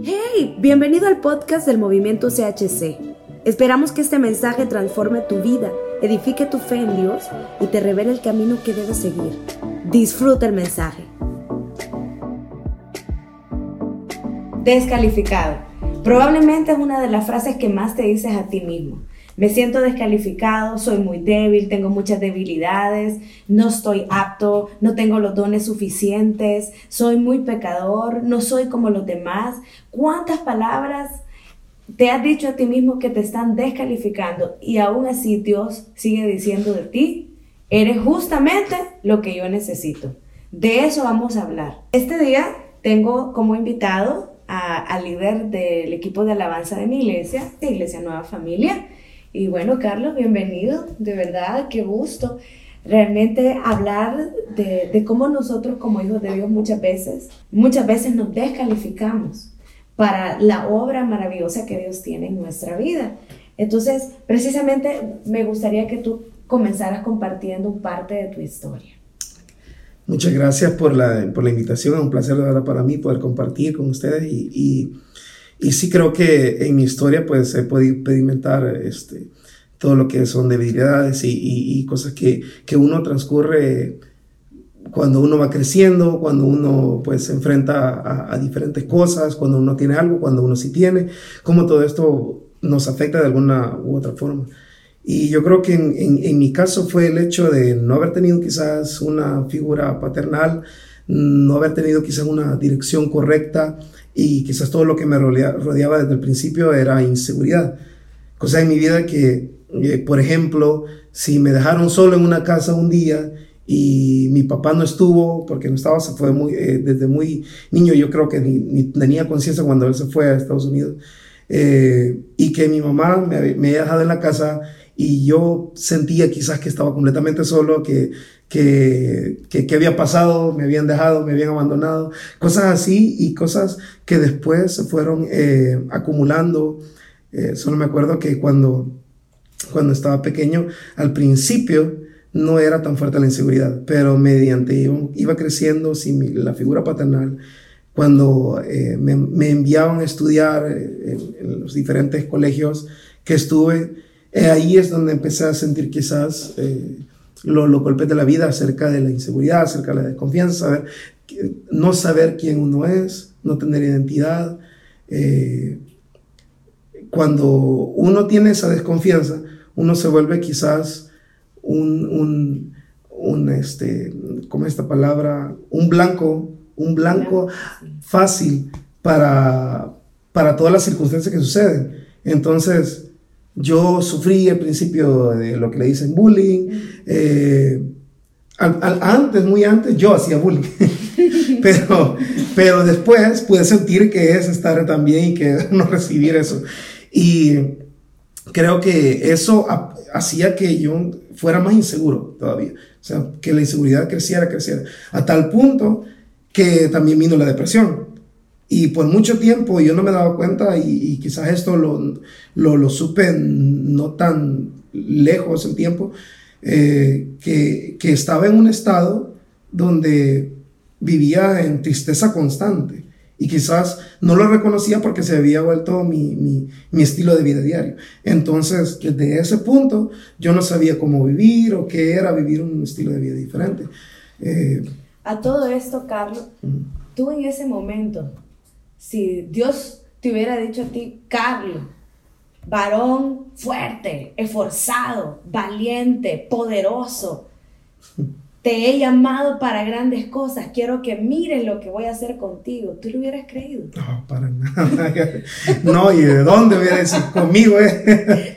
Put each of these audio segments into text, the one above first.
Hey, bienvenido al podcast del movimiento CHC. Esperamos que este mensaje transforme tu vida, edifique tu fe en Dios y te revele el camino que debes seguir. Disfruta el mensaje. Descalificado. Probablemente es una de las frases que más te dices a ti mismo. Me siento descalificado, soy muy débil, tengo muchas debilidades, no estoy apto, no tengo los dones suficientes, soy muy pecador, no soy como los demás. ¿Cuántas palabras te has dicho a ti mismo que te están descalificando y aún así Dios sigue diciendo de ti, eres justamente lo que yo necesito? De eso vamos a hablar. Este día tengo como invitado al líder del equipo de alabanza de mi iglesia, de Iglesia Nueva Familia. Y bueno, Carlos, bienvenido, de verdad, qué gusto. Realmente hablar de, de cómo nosotros como hijos de Dios muchas veces, muchas veces nos descalificamos para la obra maravillosa que Dios tiene en nuestra vida. Entonces, precisamente me gustaría que tú comenzaras compartiendo parte de tu historia. Muchas gracias por la, por la invitación, es un placer de verdad para mí poder compartir con ustedes y, y sí creo que en mi historia pues he podido experimentar este, todo lo que son debilidades y, y, cosas que, que, uno transcurre cuando uno va creciendo, cuando uno pues se enfrenta a, a, diferentes cosas, cuando uno tiene algo, cuando uno sí tiene, cómo todo esto nos afecta de alguna u otra forma. Y yo creo que en, en, en mi caso fue el hecho de no haber tenido quizás una figura paternal, no haber tenido quizás una dirección correcta, y quizás todo lo que me rodeaba desde el principio era inseguridad. Cosa en mi vida que, eh, por ejemplo, si me dejaron solo en una casa un día y mi papá no estuvo porque no estaba, se fue muy, eh, desde muy niño, yo creo que ni, tenía conciencia cuando él se fue a Estados Unidos, eh, y que mi mamá me había dejado en la casa y yo sentía quizás que estaba completamente solo, que que, que, había pasado, me habían dejado, me habían abandonado, cosas así y cosas que después se fueron eh, acumulando. Eh, solo me acuerdo que cuando, cuando estaba pequeño, al principio no era tan fuerte la inseguridad, pero mediante iba, creciendo sin la figura paternal, cuando eh, me, me, enviaban a estudiar en, en, los diferentes colegios que estuve, ahí es donde empecé a sentir quizás los, los, golpes de la vida acerca de la inseguridad, acerca de la desconfianza, no saber quién uno es, no tener identidad. Eh, cuando uno tiene esa desconfianza, uno se vuelve quizás un, un, un este, ¿cómo esta palabra? Un blanco, un blanco fácil para, para todas las circunstancias que suceden. Entonces, yo sufrí al principio de lo que le dicen bullying. Eh, antes, muy antes, yo hacía bullying. pero, pero después pude sentir que es estar también y que no recibir eso. Y creo que eso hacía que yo fuera más inseguro todavía. O sea, que la inseguridad creciera, creciera. A tal punto que también vino la depresión. Y por mucho tiempo yo no me daba cuenta y, quizás esto lo, lo, lo, supe no tan lejos el tiempo, eh, que, que, estaba en un estado donde vivía en tristeza constante y quizás no lo reconocía porque se había vuelto mi, mi, mi, estilo de vida diario. Entonces, desde ese punto, yo no sabía cómo vivir o qué era vivir un estilo de vida diferente. Eh, A todo esto, Carlos, tú en ese momento, si Dios te hubiera dicho a ti, Carlos, varón fuerte, esforzado, valiente, poderoso, te he llamado para grandes cosas, quiero que mires lo que voy a hacer contigo. ¿Tú lo hubieras creído? No, para nada. No, ¿y de dónde hubiera conmigo? Eh?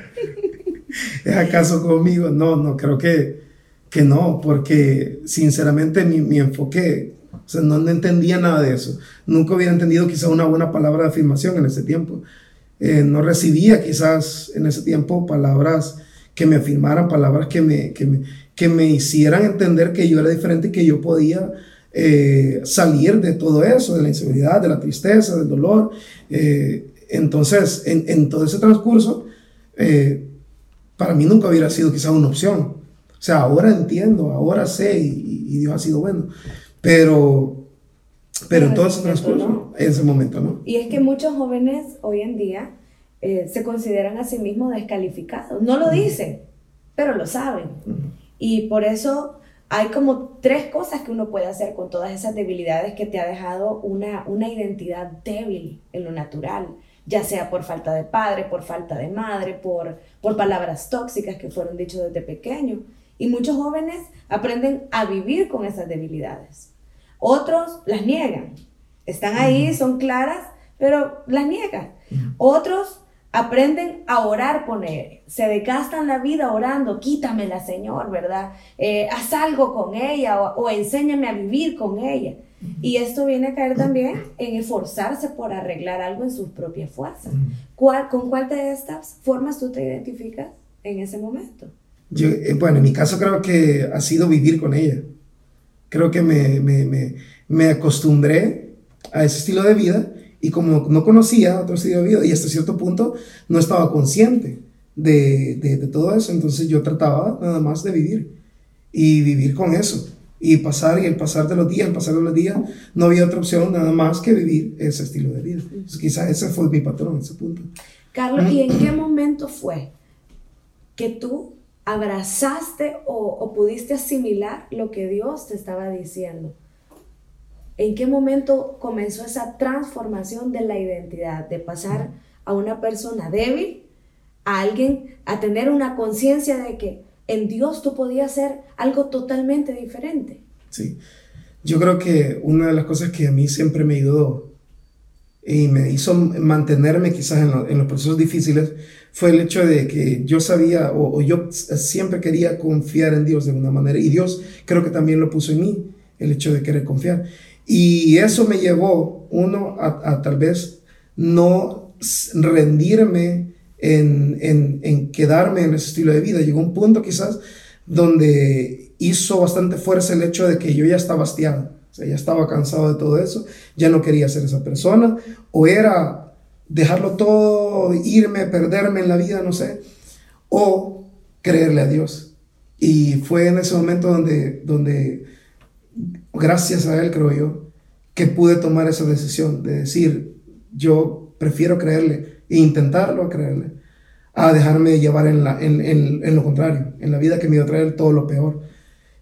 ¿Es acaso conmigo? No, no, creo que, que no, porque sinceramente mi, mi enfoque o sea, no, entendía nada de eso. Nunca hubiera entendido quizás una buena palabra de afirmación en ese tiempo. Eh, no recibía quizás en ese tiempo palabras que me afirmaran, palabras que me, que me, que me hicieran entender que yo era diferente y que yo podía eh, salir de todo eso, de la inseguridad, de la tristeza, del dolor. Eh, entonces, en, todo ese transcurso, para mí nunca hubiera sido quizás una opción. O sea, ahora entiendo, ahora sé y, y Dios ha sido bueno. Pero Pero en todo ese transcurso, en ese momento, ¿no? Y es que muchos jóvenes hoy en día eh, se consideran a sí mismos descalificados. No lo dicen, pero lo saben. Y por eso hay como tres cosas que uno puede hacer con todas esas debilidades que te ha dejado una, una identidad débil en lo natural, ya sea por falta de padre, por falta de madre, por, por palabras tóxicas que fueron dichas desde pequeño. Y muchos jóvenes aprenden a vivir con esas debilidades. Otros las niegan. Están ahí, son claras, pero las niegan. Otros aprenden a orar él, se desgastan la vida orando, quítamela Señor, ¿verdad? Eh, haz algo con ella o, enséñame a vivir con ella. Y esto viene a caer también en esforzarse por arreglar algo en sus propias fuerzas. ¿Cuál, ¿Con cuál de estas formas tú te identificas en ese momento? Yo, eh, bueno, en mi caso creo que ha sido vivir con ella. Creo que me, me, me, me acostumbré a ese estilo de vida y como no conocía otro estilo de vida y hasta cierto punto no estaba consciente de, de, de, todo eso, entonces yo trataba nada más de vivir y vivir con eso y pasar y el pasar de los días, el pasar de los días, no había otra opción nada más que vivir ese estilo de vida. Entonces, quizás ese fue mi patrón, ese punto. Carlos, ¿y en qué momento fue que tú abrazaste o, pudiste asimilar lo que Dios te estaba diciendo? ¿En qué momento comenzó esa transformación de la identidad, de pasar a una persona débil, a alguien, a tener una conciencia de que en Dios tú podías ser algo totalmente diferente? Sí, yo creo que una de las cosas que a mí siempre me ayudó y me hizo mantenerme quizás en, los procesos difíciles fue el hecho de que yo sabía o, yo siempre quería confiar en Dios de alguna manera y Dios creo que también lo puso en mí, el hecho de querer confiar. Y eso me llevó, uno, a, tal vez no rendirme en, en, en, quedarme en ese estilo de vida. Llegó un punto quizás donde hizo bastante fuerza el hecho de que yo ya estaba hastiado, o sea, ya estaba cansado de todo eso, ya no quería ser esa persona, o era dejarlo todo, irme, perderme en la vida, no sé, o creerle a Dios. Y fue en ese momento donde, donde gracias a él, creo yo, que pude tomar esa decisión de decir, yo prefiero creerle e intentarlo a creerle, a dejarme llevar en, la, en, en, lo contrario, en la vida que me iba a traer todo lo peor.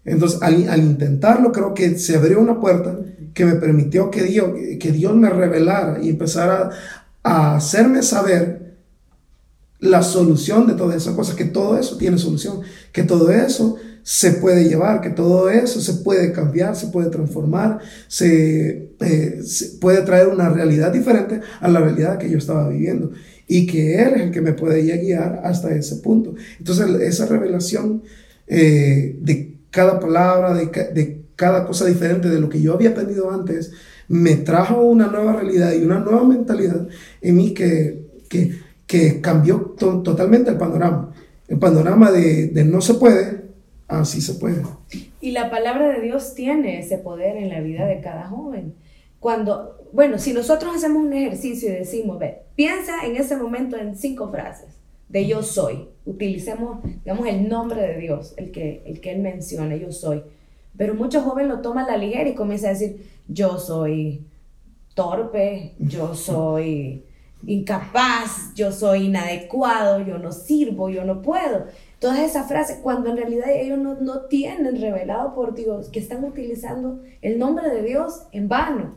Entonces, al, al, intentarlo, creo que se abrió una puerta que me permitió que Dios, que Dios me revelara y empezara a hacerme saber la solución de todas esas cosas, que todo eso tiene solución, que todo eso se puede llevar, que todo eso se puede cambiar, se puede transformar, se, eh, puede traer una realidad diferente a la realidad que yo estaba viviendo y que Él es el que me puede guiar hasta ese punto. Entonces esa revelación eh, de cada palabra, de, de, cada cosa diferente de lo que yo había aprendido antes, me trajo una nueva realidad y una nueva mentalidad en mí que, que, que cambió totalmente el panorama. El panorama de, de no se puede así se puede. Y la palabra de Dios tiene ese poder en la vida de cada joven. Cuando, bueno, si nosotros hacemos un ejercicio y decimos, ve, piensa en ese momento en cinco frases de yo soy. Utilicemos, digamos, el nombre de Dios, el que, el que Él menciona, yo soy. Pero muchos jóvenes lo toman a la ligera y comienzan a decir, yo soy torpe, yo soy incapaz, yo soy inadecuado, yo no sirvo, yo no puedo todas esas frases, cuando en realidad ellos no, no tienen revelado por Dios, que están utilizando el nombre de Dios en vano.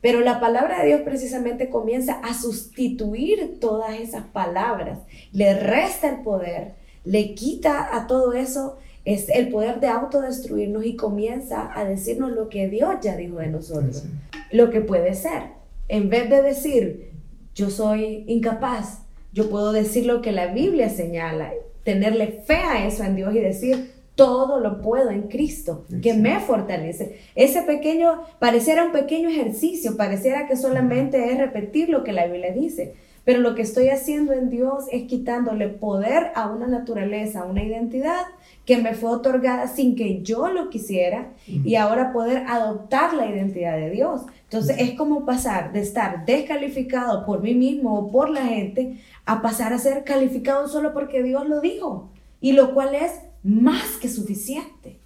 Pero la palabra de Dios precisamente comienza a sustituir todas esas palabras, le resta el poder, le quita a todo eso es el poder de autodestruirnos y comienza a decirnos lo que Dios ya dijo de nosotros, lo que puede ser. En vez de decir, yo soy incapaz, yo puedo decir lo que la Biblia señala tenerle fe a eso en Dios y decir, todo lo puedo en Cristo, que me fortalece. Ese pequeño, pareciera un pequeño ejercicio, pareciera que solamente es repetir lo que la Biblia dice, pero lo que estoy haciendo en Dios es quitándole poder a una naturaleza, a una identidad que me fue otorgada sin que yo lo quisiera y ahora poder adoptar la identidad de Dios. Entonces es como pasar de estar descalificado por mí mismo o por la gente a pasar a ser calificado solo porque Dios lo dijo, y lo cual es más que suficiente.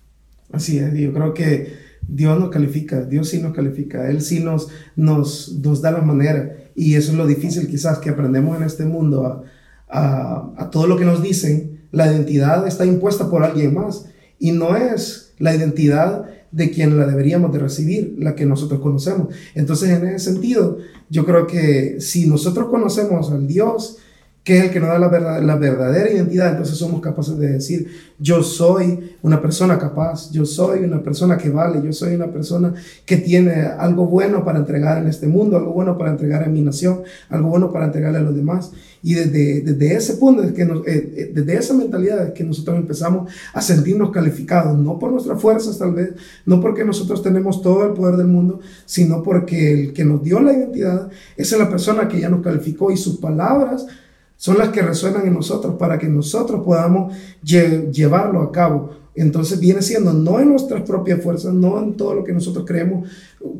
Así es, yo creo que Dios nos califica, Dios sí nos califica, Él sí nos, nos, nos da la manera. Y eso es lo difícil quizás que aprendemos en este mundo, a, todo lo que nos dicen, la identidad está impuesta por alguien más. Y no es la identidad de quien la deberíamos de recibir, la que nosotros conocemos. Entonces, en ese sentido, yo creo que si nosotros conocemos al Dios que es el que nos da la, verdad, la verdadera identidad, entonces somos capaces de decir, yo soy una persona capaz, yo soy una persona que vale, yo soy una persona que tiene algo bueno para entregar en este mundo, algo bueno para entregar en mi nación, algo bueno para entregarle a los demás. Y desde, desde ese punto, es que eh, eh, desde esa mentalidad es que nosotros empezamos a sentirnos calificados, no por nuestras fuerzas tal vez, no porque nosotros tenemos todo el poder del mundo, sino porque el que nos dio la identidad es la persona que ya nos calificó y sus palabras son las que resuenan en nosotros para que nosotros podamos llevarlo a cabo. Entonces viene siendo no en nuestras propias fuerzas, no en todo lo que nosotros creemos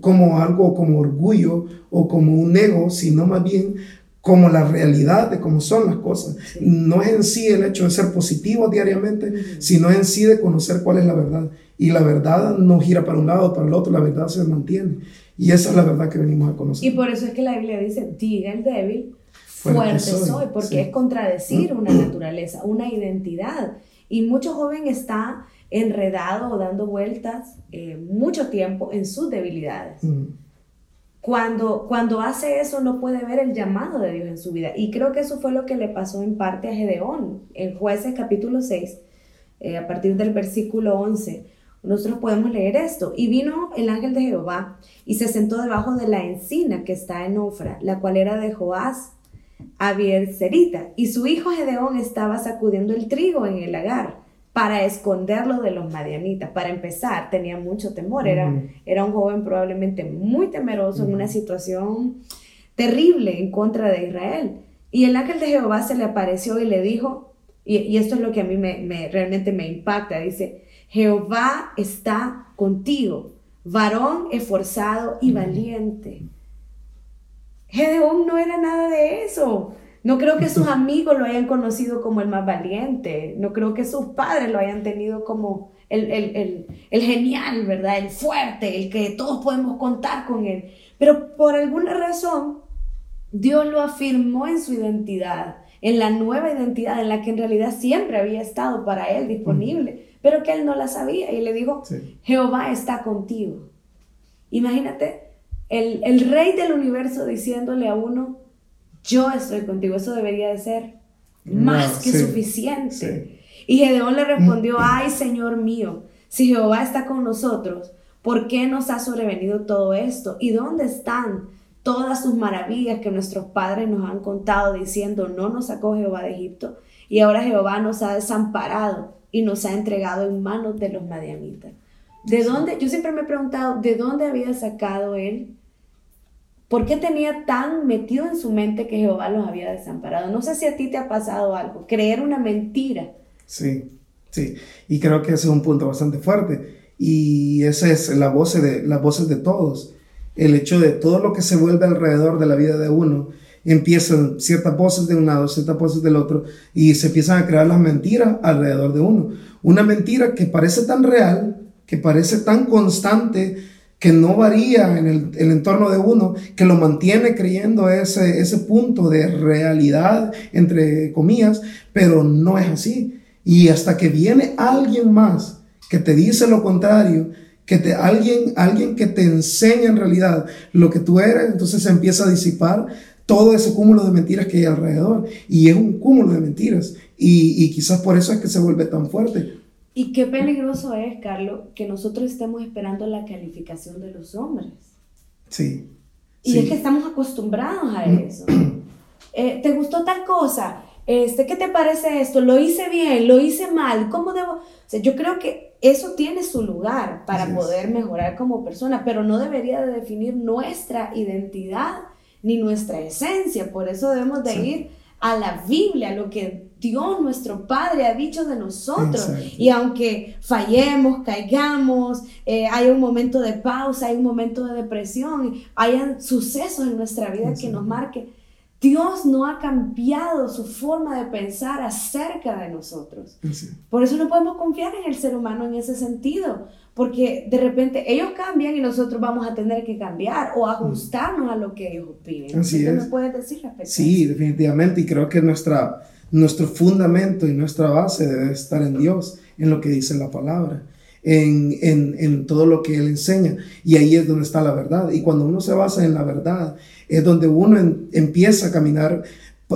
como algo como orgullo o como un ego, sino más bien como la realidad de cómo son las cosas. No es en sí el hecho de ser positivo diariamente, sino en sí de conocer cuál es la verdad. Y la verdad no gira para un lado o para el otro, la verdad se mantiene. Y esa es la verdad que venimos a conocer. Y por eso es que la Biblia dice, diga el débil fuerte, soy, porque es contradecir una naturaleza, una identidad. Y mucho joven está enredado o dando vueltas eh, mucho tiempo en sus debilidades. Cuando, cuando hace eso no puede ver el llamado de Dios en su vida. Y creo que eso fue lo que le pasó en parte a Gedeón. En jueces capítulo 6, eh, a partir del versículo 11, nosotros podemos leer esto. Y vino el ángel de Jehová y se sentó debajo de la encina que está en Ofra, la cual era de Joás, Abiercerita, y su hijo Gedeón estaba sacudiendo el trigo en el lagar para esconderlo de los madianitas. Para empezar, tenía mucho temor, era, era un joven probablemente muy temeroso en una situación terrible en contra de Israel. Y el ángel de Jehová se le apareció y le dijo, y, esto es lo que a mí me, realmente me impacta, dice, Jehová está contigo, varón esforzado y valiente. Gedeón no era nada de eso. No creo que sus amigos lo hayan conocido como el más valiente. No creo que sus padres lo hayan tenido como el, el, genial, ¿verdad? El fuerte, el que todos podemos contar con él. Pero por alguna razón, Dios lo afirmó en su identidad, en la nueva identidad en la que en realidad siempre había estado para él disponible, pero que él no la sabía. Y le dijo, Jehová está contigo. Imagínate el, rey del universo diciéndole a uno, yo estoy contigo, eso debería de ser más que suficiente. Y Gedeón le respondió, mm. ay Señor mío, si Jehová está con nosotros, ¿por qué nos ha sobrevenido todo esto? ¿Y dónde están todas sus maravillas que nuestros padres nos han contado diciendo, no nos sacó Jehová de Egipto? Y ahora Jehová nos ha desamparado y nos ha entregado en manos de los madianitas. ¿De dónde? Yo siempre me he preguntado, ¿de dónde había sacado él? ¿Por qué tenía tan metido en su mente que Jehová los había desamparado? No sé si a ti te ha pasado algo, creer una mentira. Sí, sí, y creo que ese es un punto bastante fuerte. Y esa es la voz de, las voces de todos. El hecho de todo lo que se vuelve alrededor de la vida de uno, empiezan ciertas voces de un lado, ciertas voces del otro, y se empiezan a crear las mentiras alrededor de uno. Una mentira que parece tan real, que parece tan constante, que no varía en el, entorno de uno, que lo mantiene creyendo ese, ese punto de realidad, entre comillas, pero no es así. Y hasta que viene alguien más que te dice lo contrario, que te, alguien, alguien que te enseña en realidad lo que tú eres, entonces se empieza a disipar todo ese cúmulo de mentiras que hay alrededor. Y es un cúmulo de mentiras. Y, y quizás por eso es que se vuelve tan fuerte. Y qué peligroso es, Carlos, que nosotros estemos esperando la calificación de los hombres. Sí. Y es que estamos acostumbrados a eso. Eh, ¿Te gustó tal cosa? Este, ¿Qué te parece esto? ¿Lo hice bien? ¿Lo hice mal? ¿Cómo debo? O sea, yo creo que eso tiene su lugar para poder mejorar como persona, pero no debería de definir nuestra identidad ni nuestra esencia. Por eso debemos de ir a la Biblia, a lo que Dios nuestro Padre ha dicho de nosotros. Y aunque fallemos, caigamos, eh, hay un momento de pausa, hay un momento de depresión, hayan sucesos en nuestra vida que nos marquen, Dios no ha cambiado su forma de pensar acerca de nosotros. Por eso no podemos confiar en el ser humano en ese sentido, porque de repente ellos cambian y nosotros vamos a tener que cambiar o ajustarnos a lo que ellos piden. Así ¿Qué es. me puedes decir respecto Sí, definitivamente, y creo que nuestra, nuestro fundamento y nuestra base debe estar en Dios, en lo que dice la palabra. En, en, en, todo lo que Él enseña. Y ahí es donde está la verdad. Y cuando uno se basa en la verdad, es donde uno empieza a caminar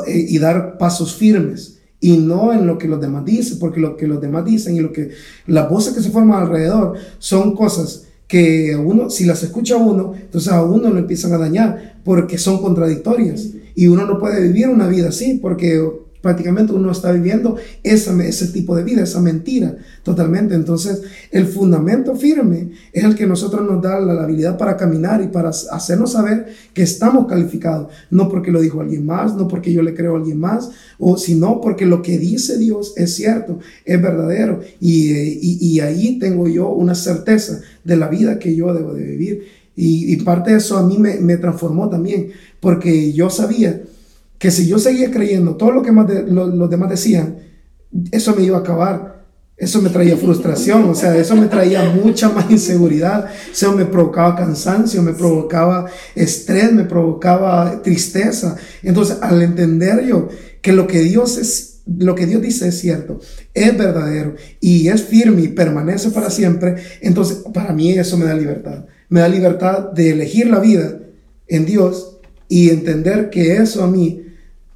eh, y dar pasos firmes. Y no en lo que los demás dicen, porque lo que los demás dicen y lo que las voces que se forman alrededor son cosas que uno, si las escucha uno, entonces a uno lo empiezan a dañar porque son contradictorias. Y uno no puede vivir una vida así porque prácticamente uno está viviendo ese tipo de vida, esa mentira totalmente. Entonces, el fundamento firme es el que nosotros nos da la, habilidad para caminar y para hacernos saber que estamos calificados, no porque lo dijo alguien más, no porque yo le creo a alguien más, o sino porque lo que dice Dios es cierto, es verdadero. Y, y, ahí tengo yo una certeza de la vida que yo debo de vivir. Y, parte de eso a mí me transformó también, porque yo sabía que si yo seguía creyendo todo lo que más los demás decían, eso me iba a acabar. Eso me traía frustración, o sea, eso me traía mucha más inseguridad, eso me provocaba cansancio, me provocaba estrés, me provocaba tristeza. Entonces, al entender yo que lo que Dios es, lo que Dios dice es cierto, es verdadero y es firme y permanece para siempre, entonces para mí eso me da libertad. Me da libertad de elegir la vida en Dios y entender que eso a mí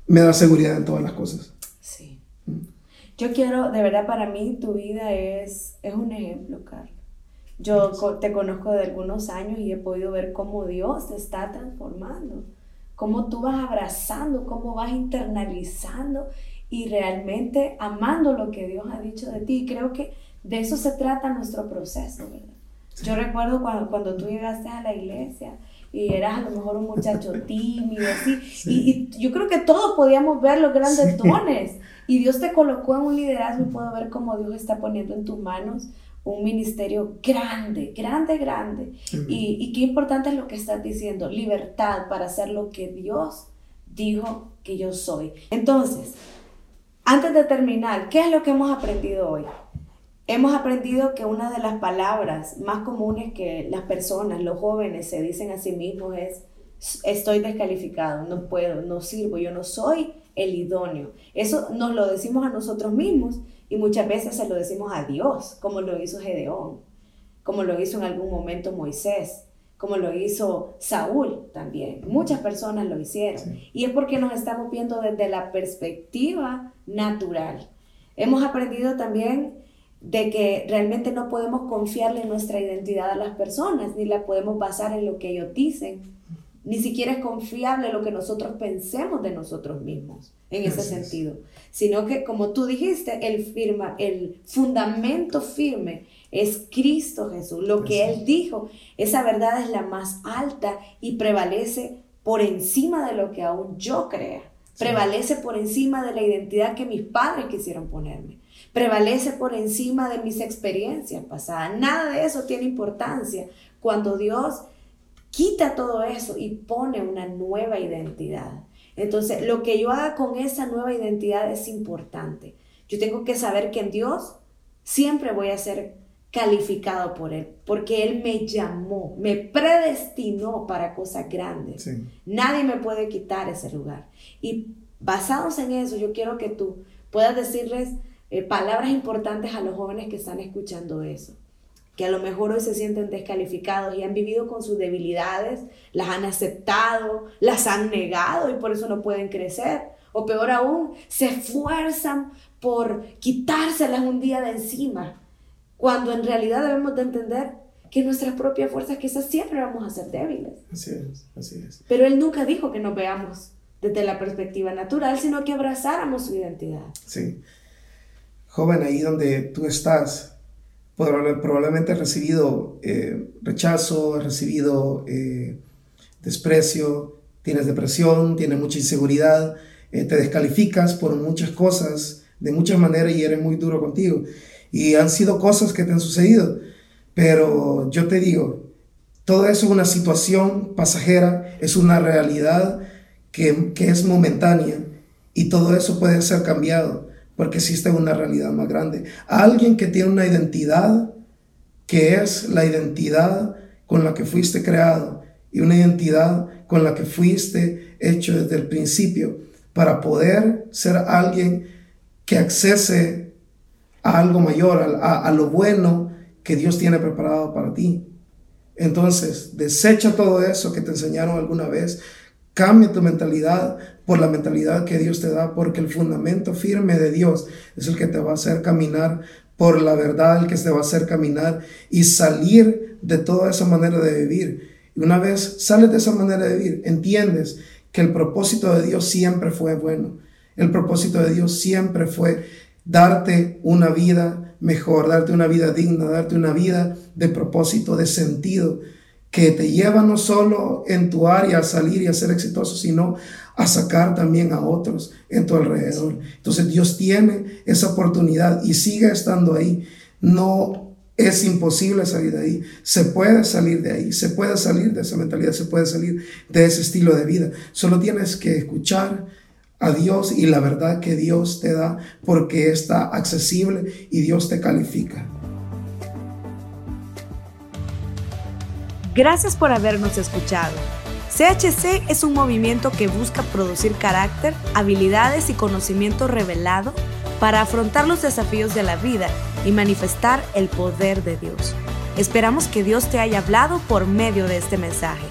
me da seguridad en todas las cosas. Sí. Yo quiero, de verdad, para mí tu vida es, es un ejemplo, Carlos. Yo te conozco de algunos años y he podido ver cómo Dios te está transformando, cómo tú vas abrazando, cómo vas internalizando y realmente amando lo que Dios ha dicho de ti. Y creo que de eso se trata nuestro proceso, ¿verdad? Yo recuerdo cuando, cuando tú llegaste a la iglesia, y eras a lo mejor un muchacho tímido, así. Y, yo creo que todos podíamos ver los grandes dones. Y Dios te colocó en un liderazgo y puedo ver cómo Dios está poniendo en tus manos un ministerio grande, grande, grande. y, y, qué importante es lo que estás diciendo, libertad para hacer lo que Dios dijo que yo soy. Entonces, antes de terminar, ¿qué es lo que hemos aprendido hoy? Hemos aprendido que una de las palabras más comunes que las personas, los jóvenes, se dicen a sí mismos es, estoy descalificado, no puedo, no sirvo, yo no soy el idóneo. Eso nos lo decimos a nosotros mismos y muchas veces se lo decimos a Dios, como lo hizo Gedeón, como lo hizo en algún momento Moisés, como lo hizo Saúl también. Muchas personas lo hicieron. Y es porque nos estamos viendo desde la perspectiva natural. Hemos aprendido también de que realmente no podemos confiarle nuestra identidad a las personas, ni la podemos basar en lo que ellos dicen, ni siquiera es confiable lo que nosotros pensemos de nosotros mismos en ese sentido, sino que como tú dijiste, el, firma, el fundamento firme es Cristo Jesús, lo que Él dijo, esa verdad es la más alta y prevalece por encima de lo que aún yo crea, prevalece por encima de la identidad que mis padres quisieron ponerme prevalece por encima de mis experiencias pasadas. Nada de eso tiene importancia cuando Dios quita todo eso y pone una nueva identidad. Entonces, lo que yo haga con esa nueva identidad es importante. Yo tengo que saber que en Dios siempre voy a ser calificado por Él, porque Él me llamó, me predestinó para cosas grandes. Nadie me puede quitar ese lugar. Y basados en eso, yo quiero que tú puedas decirles eh, palabras importantes a los jóvenes que están escuchando eso, que a lo mejor hoy se sienten descalificados y han vivido con sus debilidades, las han aceptado, las han negado y por eso no pueden crecer. O peor aún, se esfuerzan por quitárselas un día de encima, cuando en realidad debemos de entender que nuestras propias fuerzas quizás siempre vamos a ser débiles. Así es, así es. Pero Él nunca dijo que nos veamos desde la perspectiva natural, sino que abrazáramos su identidad. Sí joven, ahí donde tú estás, probablemente has recibido eh, rechazo, has recibido eh, desprecio, tienes depresión, tienes mucha inseguridad, eh, te descalificas por muchas cosas, de muchas maneras y eres muy duro contigo. Y han sido cosas que te han sucedido, pero yo te digo, todo eso es una situación pasajera, es una realidad que, que es momentánea y todo eso puede ser cambiado porque existe una realidad más grande. Alguien que tiene una identidad que es la identidad con la que fuiste creado y una identidad con la que fuiste hecho desde el principio para poder ser alguien que accese a algo mayor, a, a lo bueno que Dios tiene preparado para ti. Entonces, desecha todo eso que te enseñaron alguna vez, cambia tu mentalidad por la mentalidad que Dios te da, porque el fundamento firme de Dios es el que te va a hacer caminar por la verdad, el que te va a hacer caminar y salir de toda esa manera de vivir. Y una vez sales de esa manera de vivir, entiendes que el propósito de Dios siempre fue bueno. El propósito de Dios siempre fue darte una vida mejor, darte una vida digna, darte una vida de propósito, de sentido, que te lleva no solo en tu área a salir y a ser exitoso, sino a sacar también a otros en tu alrededor. Entonces Dios tiene esa oportunidad y sigue estando ahí. No es imposible salir de ahí. Se puede salir de ahí, se puede salir de esa mentalidad, se puede salir de ese estilo de vida. Solo tienes que escuchar a Dios y la verdad que Dios te da porque está accesible y Dios te califica. Gracias por habernos escuchado. CHC es un movimiento que busca producir carácter, habilidades y conocimiento revelado para afrontar los desafíos de la vida y manifestar el poder de Dios. Esperamos que Dios te haya hablado por medio de este mensaje.